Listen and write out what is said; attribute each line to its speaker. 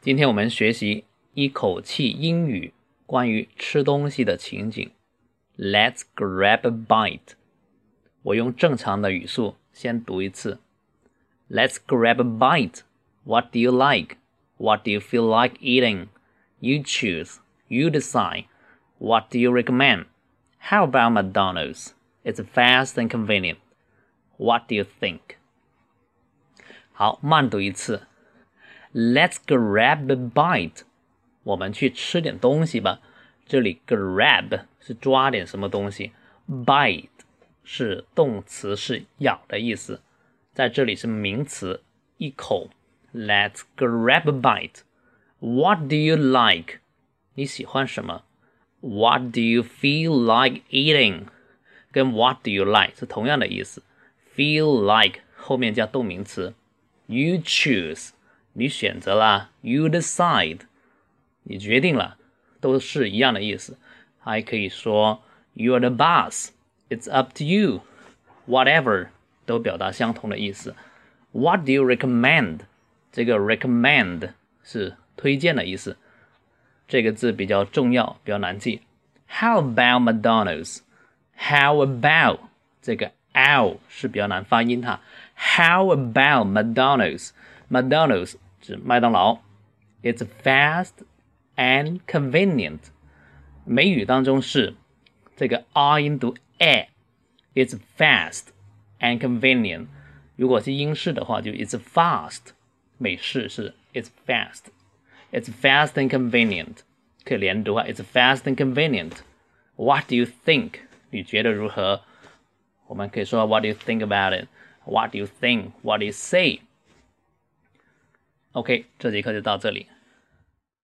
Speaker 1: 今天我们学习一口气英语关于吃东西的情景。Let's grab a bite。我用正常的语速先读一次。Let's grab a bite. What do you like? What do you feel like eating? You choose. You decide. What do you recommend? How about McDonald's? It's fast and convenient. What do you think? 好，慢读一次。 Let's grab a bite，我们去吃点东西吧。这里 grab 是抓点什么东西，bite 是动词，是咬的意思。在这里是名词，一口。Let's grab a bite. What do you like？你喜欢什么？What do you feel like eating？跟 What do you like 是同样的意思。Feel like 后面加动名词。You choose。 你选择了，you decide，你决定了，都是一样的意思。还可以说，you are the boss，it's up to you，whatever 都表达相同的意思。What do you recommend？这个 recommend 是推荐的意思，这个字比较重要，比较难记。How about McDonald's？How about 这个 l 是比较难发音哈。How about McDonald's？McDonald's？McDonald's 指麦当劳，It's fast and convenient。美语当中是这个 r 音读 a，It's fast and convenient。如果是英式的话，就 It's fast。美式是 It's fast，It's fast and convenient。可以连读啊，It's fast and convenient。What do you think？你觉得如何？我们可以说 What do you think about it？What do you think？What do you OK，这节课就到这里。